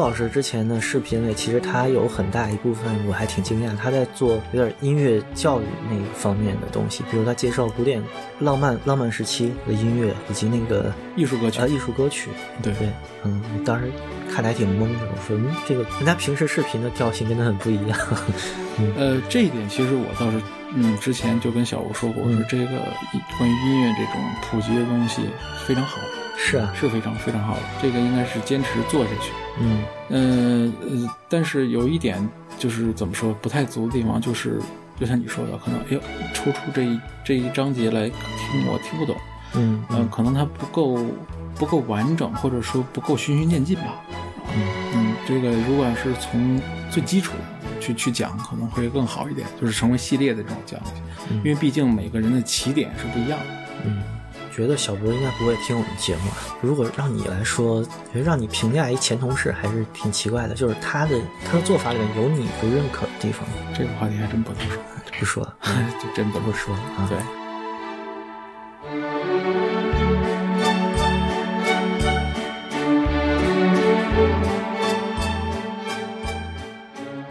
老师之前的视频里，其实他有很大一部分我还挺惊讶，他在做有点音乐教育那方面的东西，比如他介绍古典浪漫浪漫时期的音乐以及那个艺术歌曲啊艺术歌曲。对对，嗯，我当时看的还挺懵的，我说嗯，这个跟他平时视频的调性真的很不一样。[LAUGHS] 呃，这一点其实我倒是，嗯，之前就跟小吴说过，我说这个关于音乐这种普及的东西非常好，是啊，是非常非常好的，这个应该是坚持做下去。嗯。嗯呃，但是有一点就是怎么说不太足的地方，就是就像你说的，可能哎呦抽出这一这一章节来听，我听不懂，嗯嗯、可能它不够不够完整，或者说不够循序渐进吧。嗯。嗯，这个如果是从最基础去去讲，可能会更好一点，就是成为系列的这种讲解，因为毕竟每个人的起点是不一样的。嗯，觉得小博应该不会听我们节目。啊如果让你来说，觉得让你评价一前同事还是挺奇怪的，就是他的他的做法里面有你不认可的地方，这个话题还真不能说，不说，[LAUGHS] 就真不能不说啊。对。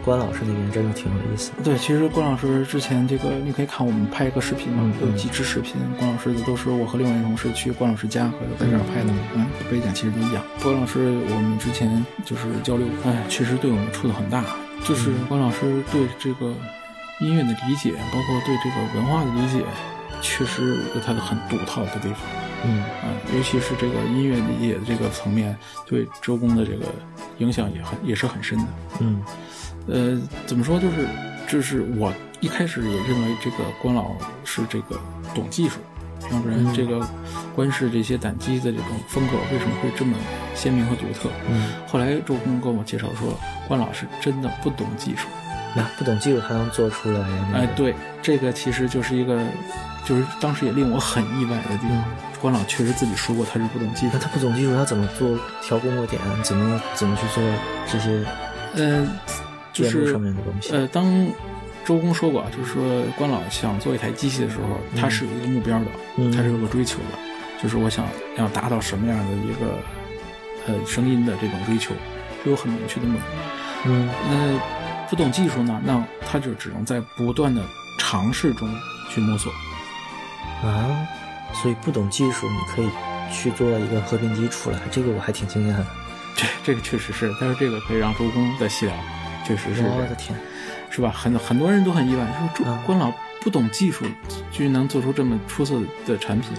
关老师那边真的挺有意思的。对，其实关老师之前这个，你可以看我们拍一个视频嘛，嗯有几支视频，关老师的都是我和另外一位同事去关老师家和在这儿拍的，嗯，背景其实都一样。关老师，我们之前就是交流，哎，确实对我们触动很大。就是关老师对这个音乐的理解，包括对这个文化的理解，确实有他的很独到的地方。嗯啊，尤其是这个音乐理解的这个层面，对周公的这个影响也很也是很深的。嗯呃，怎么说？就是就是我一开始也认为这个关老是这个懂技术，要不然这个关氏这些胆机的这种风格为什么会这么鲜明和独特？嗯，后来周公跟我介绍说，关老是真的不懂技术。那不懂技术还能做出来那个？哎，对，这个其实就是一个，就是当时也令我很意外的地方。关老确实自己说过他是不懂技术那，他不懂技术，他怎么做调工作点？怎么怎么去做这些嗯、就是上面的东西？呃，当周公说过啊，就是说关老想做一台机器的时候，他是有一个目标的，嗯他是有个追求的，就是我想要达到什么样的一个呃声音的这种追求，是有很明确的目标。嗯那不懂技术呢，那他就只能在不断的尝试中去摸索。啊，所以不懂技术，你可以去做一个和平机出来，这个我还挺惊讶的。这 [LAUGHS] 这个确实是，但是这个可以让周公再细聊，确实是我的天，是吧？很很多人都很意外，说周嗯关老不懂技术，居然能做出这么出色的产品。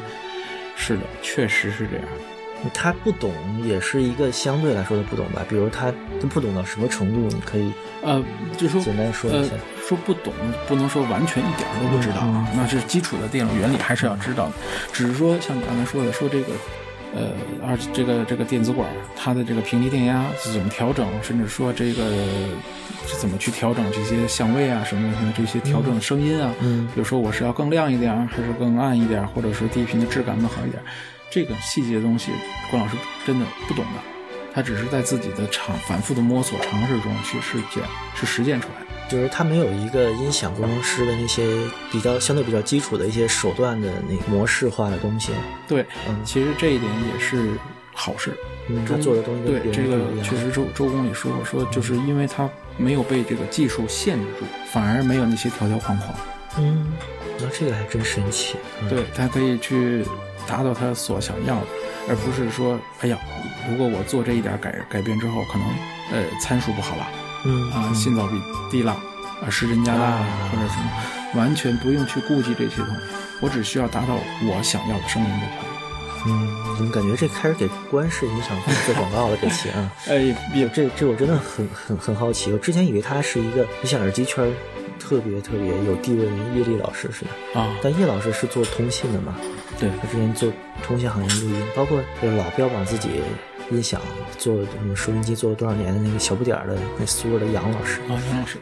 是的，确实是这样。他不懂也是一个相对来说的不懂吧？比如他他不懂到什么程度？你可以呃，就说简单说一呃下。，说不懂，不能说完全一点儿都不知道啊，那是基础的电路原理还是要知道的。只是说像你刚才说的，说这个，呃，而这个这个电子管儿它的这个平低电压是怎么调整，甚至说这个是怎么去调整这些相位啊什么的这些调整声音啊，嗯比如说我是要更亮一点儿，还是更暗一点儿，或者是低频的质感更好一点儿，这个细节的东西，关老师真的不懂的，他只是在自己的尝反复的摸索尝试中去实践，是实践出来的。就是他没有一个音响工程师的那些比较相对比较基础的一些手段的那个模式化的东西。对，嗯其实这一点也是好事。嗯，他周做的东西对这个。确实周周公也说过，说就是因为他没有被这个技术限制住，反而没有那些条条框框，嗯，那这个还真神奇。嗯、对他可以去达到他所想要的，而不是说，哎呀，如果我做这一点改改变之后，可能呃参数不好了嗯啊，嗯信噪比低了啊，时针加大了啊或者什么，完全不用去顾及这些东西，我只需要达到我想要的声音就可以。嗯，怎么感觉这开始给关氏音响做广告了？这期啊，[LAUGHS] 哎，也这这我真的很很很好奇。我之前以为他是一个就像耳机圈儿特别特别有地位的叶丽老师似的，啊，但叶老师是做通信的嘛，对他之前做通信行业录音，包括这个老标榜自己音响做什么收音机做了多少年的那个小不点儿的那苏尔的杨老师啊，杨老师。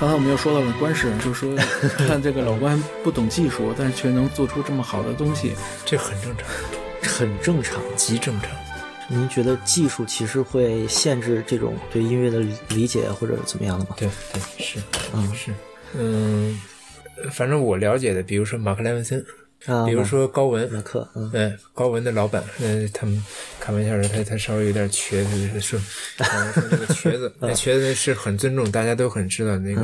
刚才我们又说到了关氏，就是说，[LAUGHS] 看这个老关不懂技术，但是却能做出这么好的东西，这很正常，很正常，极正常。您觉得技术其实会限制这种对音乐的理解或者怎么样的吗？对对是，嗯。是，嗯，反正我了解的，比如说马克莱文森，啊，比如说高文，马克，嗯。嗯，高文的老板，嗯，他们开玩笑说他他稍微有点瘸，他说 [LAUGHS] 那个瘸子，那瘸子是很尊重，大家都很知道那个，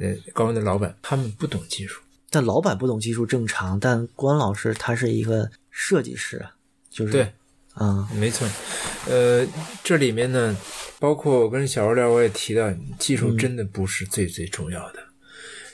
呃，高文的老板，他们不懂技术，但老板不懂技术正常，但关老师他是一个设计师啊，就是对，啊，没错，呃，这里面呢，包括我跟小二聊，我也提到，技术真的不是最最重要的。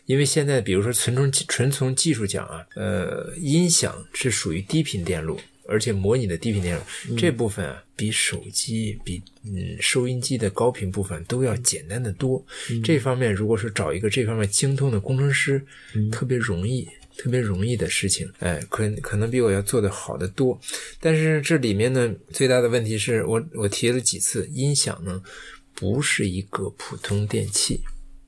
因为现在，比如说纯从纯从技术讲啊，呃，音响是属于低频电路，而且模拟的低频电路、这部分啊，比手机、比嗯收音机的高频部分都要简单的多。这方面，如果说找一个这方面精通的工程师，特别容易。特别容易的事情，哎，可可能比我要做的好得多，但是这里面呢，最大的问题是我我提了几次，音响呢不是一个普通电器，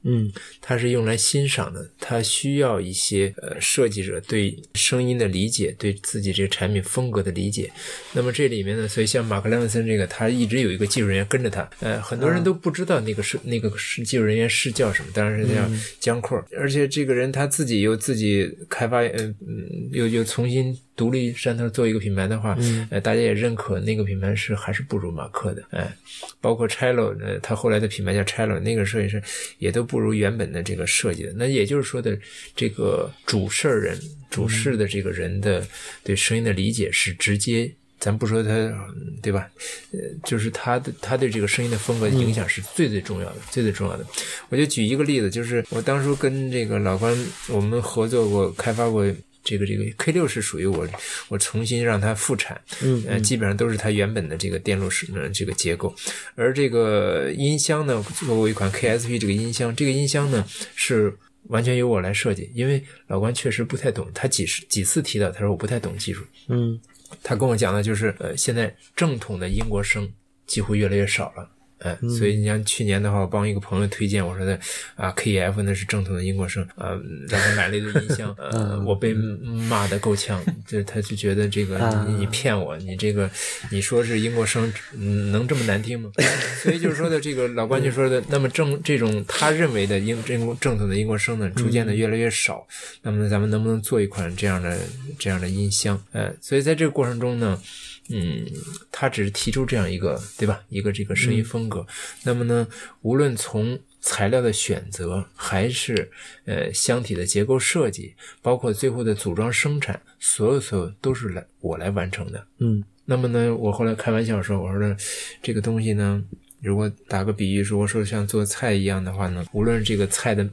嗯。它是用来欣赏的，它需要一些呃设计者对声音的理解，对自己这个产品风格的理解。那么这里面呢，所以像马克莱文森这个，他一直有一个技术人员跟着他，呃，很多人都不知道那个是、那个是技术人员是叫什么，当然是叫江阔，而且这个人他自己又自己开发，呃嗯，又又重新。独立山头做一个品牌的话，呃，大家也认可那个品牌是还是不如马克的，哎，包括 Cello，呃，他后来的品牌叫 Cello，那个设计师也都不如原本的这个设计的。那也就是说的，这个主事儿人、主事的这个人的对声音的理解是直接，咱不说他，嗯对吧？呃，就是他的他对这个声音的风格影响是最最重要的，最最重要的。我就举一个例子，就是我当初跟这个老关我们合作过，开发过。这个这个 K 六是属于我，我重新让它复产，嗯呃，基本上都是它原本的这个电路是呃这个结构，而这个音箱呢，做过一款 KSP 这个音箱，这个音箱呢是完全由我来设计，因为老关确实不太懂，他几十几次提到，他说我不太懂技术，嗯他跟我讲的就是，呃，现在正统的英国生几乎越来越少了。哎，所以你像去年的话，我帮一个朋友推荐，我说的啊，KEF 那是正统的英国声，呃，让他买了一个音箱，[LAUGHS] 呃，我被骂的够呛，就他就觉得这个你你骗我，你这个你说是英国声，嗯能这么难听吗？[LAUGHS] 所以就是说的这个老关就说的，那么正这种他认为的英正正统的英国声呢，逐渐的越来越少，那么咱们能不能做一款这样的这样的音箱？呃，所以在这个过程中呢。嗯，他只是提出这样一个，对吧？一个这个声音风格。那么呢，无论从材料的选择，还是呃箱体的结构设计，包括最后的组装生产，所有所有都是来我来完成的。嗯那么呢，我后来开玩笑说，我说呢，这个东西呢，如果打个比喻，如果说像做菜一样的话呢，无论这个菜的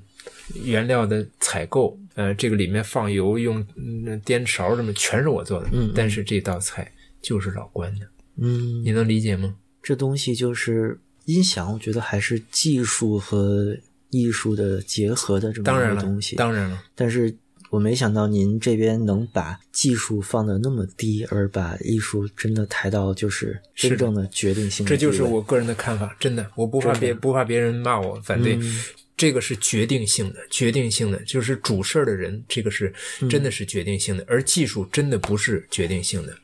原料的采购，呃，这个里面放油用嗯颠勺什么，全是我做的。嗯但是这道菜就是老关的，嗯，你能理解吗？这东西就是音响，我觉得还是技术和艺术的结合的这么一个东西。，当然了，但是我没想到您这边能把技术放的那么低，而把艺术真的抬到就是真正的决定性的这就是我个人的看法，真的，我不怕别不怕别人骂我反对。嗯这个是决定性的，决定性的就是主事儿的人，这个是真的是决定性的，而技术真的不是决定性的。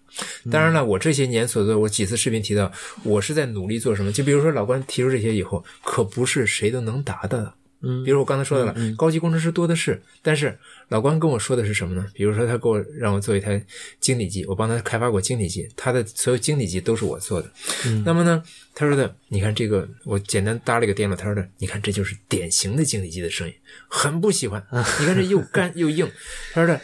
当然了，我这些年所做，我几次视频提到，我是在努力做什么。就比如说老关提出这些以后，可不是谁都能达的。嗯比如我刚才说的了，高级工程师多的是，但是老关跟我说的是什么呢？比如说他给我让我做一台晶体机，我帮他开发过晶体机，他的所有晶体机都是我做的。那么呢，他说的，你看这个，我简单搭了一个电路，他说的，你看这就是典型的晶体机的声音，很不喜欢。你看这又干又硬，他说的。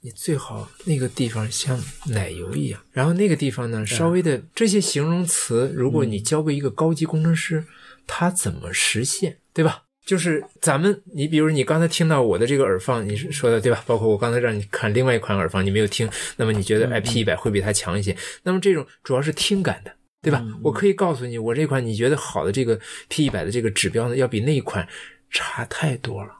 你最好那个地方像奶油一样，然后那个地方呢，稍微的这些形容词，如果你交给一个高级工程师，他怎么实现，对吧？就是咱们，你比如你刚才听到我的这个耳放，你是说的对吧？包括我刚才让你看另外一款耳放，你没有听，那么你觉得哎 P 一百会比它强一些？那么这种主要是听感的，对吧？我可以告诉你，我这款你觉得好的这个 P 一百的这个指标呢，要比那一款差太多了，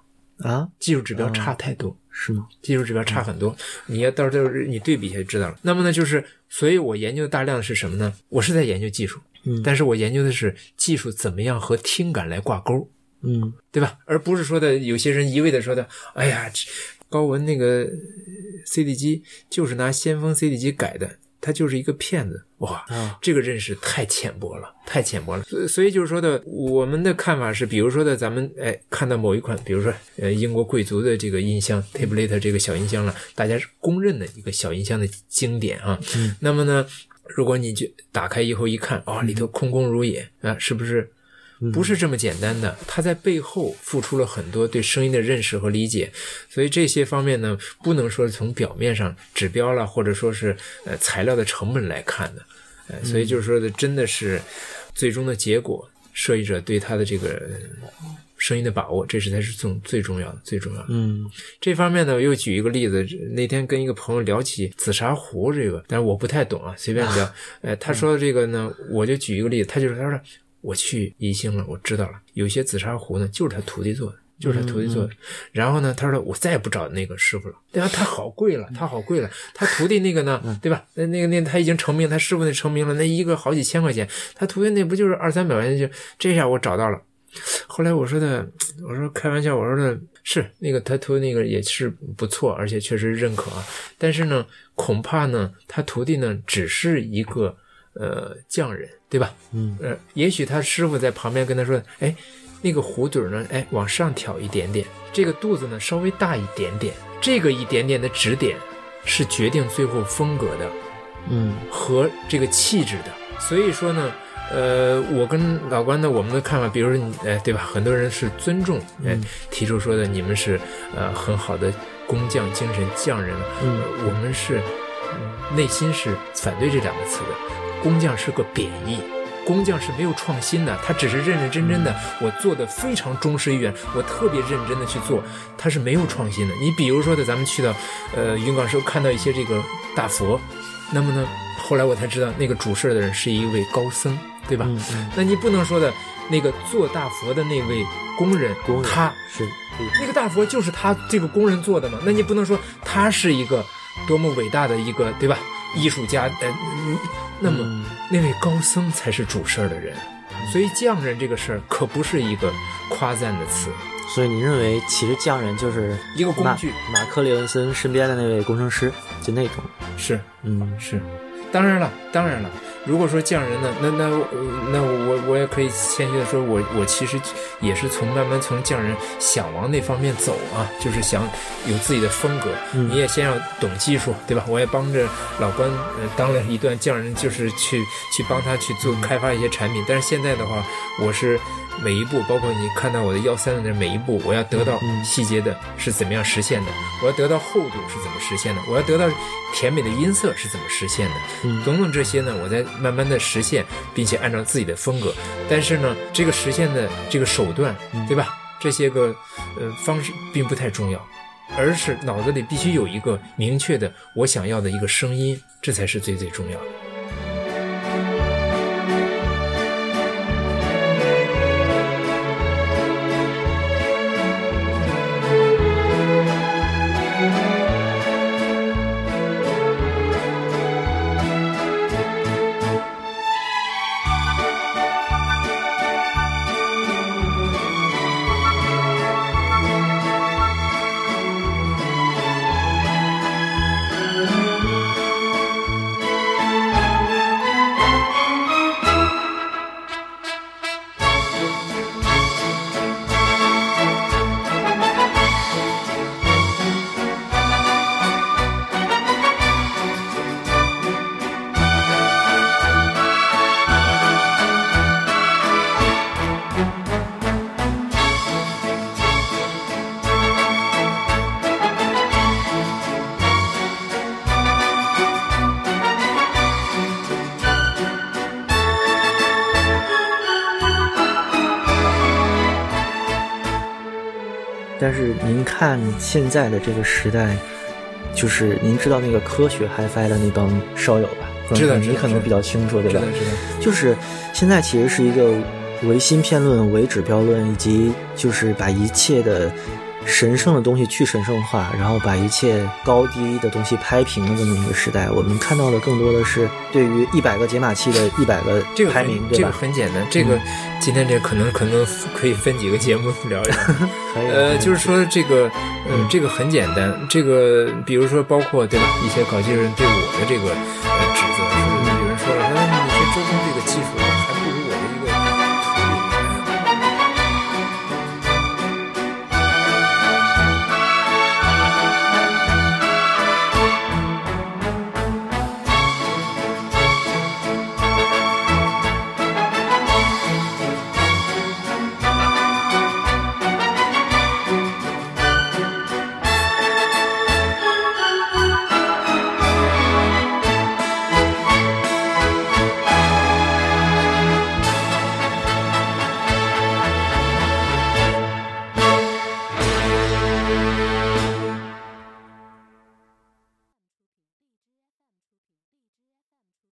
啊，技术指标差太多。是吗？技术指标差很多，你要到时候你对比一下就知道了。那么呢，就是，所以我研究的大量的是什么呢？我是在研究技术，嗯但是我研究的是技术怎么样和听感来挂钩。嗯，对吧？而不是说的有些人一味的说的，哎呀，高文那个 CD 机就是拿先锋 CD 机改的。他就是一个骗子，哇，这个认识太浅薄了，太浅薄了。所以就是说的，我们的看法是，比如说的，咱们哎看到某一款，比如说呃英国贵族的这个音箱 Tablet 这个小音箱了，大家是公认的一个小音箱的经典啊。那么呢，如果你就打开以后一看，啊，里头空空如也啊，是不是？不是这么简单的，他在背后付出了很多对声音的认识和理解，所以这些方面呢，不能说从表面上指标了，或者说是呃材料的成本来看的，呃，所以就是说的，真的是最终的结果，设计者对他的这个声音的把握，这是才是最最重要的，最重要的。嗯，这方面呢，我又举一个例子，那天跟一个朋友聊起紫砂壶这个，但是我不太懂啊，随便聊。[LAUGHS] 呃，他说的这个呢，我就举一个例子，他就说他说。我去宜兴了，我知道了，有些紫砂壶呢，就是他徒弟做的，就是他徒弟做的。然后呢，他说我再也不找那个师傅了，对吧？他好贵了，他好贵了。他徒弟那个呢，对吧？那那个那他已经成名，他师傅那成名了，那一个好几千块钱，他徒弟那不就是二三百块钱？就这下我找到了。后来我说的，我说开玩笑，我说的是那个他徒弟那个也是不错，而且确实认可啊。但是呢，恐怕呢，他徒弟呢只是一个。呃，匠人对吧？嗯，呃，也许他师傅在旁边跟他说：“哎，那个壶嘴呢？哎，往上挑一点点，这个肚子呢稍微大一点点，这个一点点的指点是决定最后风格的，嗯，和这个气质的。所以说呢，呃，我跟老关的我们的看法，比如说你，哎，对吧？很多人是尊重，哎，提出说的你们是呃很好的工匠精神匠人，嗯，我们是内心是反对这两个词的。工匠是个贬义，工匠是没有创新的，他只是认认真真的，我做的非常忠实于原我特别认真的去做，他是没有创新的。你比如说的，咱们去到，呃，云冈时候看到一些这个大佛，那么呢，后来我才知道那个主事的人是一位高僧，对吧？那你不能说的，那个做大佛的那位工人，他是那个大佛就是他这个工人做的嘛？那你不能说他是一个多么伟大的一个，对吧？艺术家，呃，那么那位高僧才是主事儿的人，所以匠人这个事儿可不是一个夸赞的词。所以你认为，其实匠人就是一个工具？马克·利文森身边的那位工程师，就那种。是，嗯，是。当然了，当然了。如果说匠人呢，那那那我我也可以谦虚的说，我我其实也是从慢慢从匠人想往那方面走啊，就是想有自己的风格。你也先要懂技术，对吧？我也帮着老关呃当了一段匠人，就是去去帮他去做开发一些产品。但是现在的话，我是。每一步，包括你看到我的幺三的每一步，我要得到细节的是怎么样实现的？我要得到厚度是怎么实现的？我要得到甜美的音色是怎么实现的？等等这些呢，我在慢慢的实现，并且按照自己的风格。但是呢，这个实现的这个手段，对吧？这些个呃方式并不太重要，而是脑子里必须有一个明确的我想要的一个声音，这才是最最重要的。但是您看现在的这个时代，就是您知道那个科学 HiFi 的那帮烧友吧？知道，你可能比较清楚，对吧？就是现在其实是一个唯芯片论、唯指标论，以及就是把一切的神圣的东西去神圣化，然后把一切高低的东西拍平的这么一个时代。我们看到的更多的是对于一百个解码器的一百个这个排名，对这个吧？很简单，这个今天这可能可能可以分几个节目聊一聊。呃，就是说这个，嗯，这个很简单。这个比如说，包括对吧，一些搞技术人对我的这个呃指责，说有人说了，说你这周公这个技术还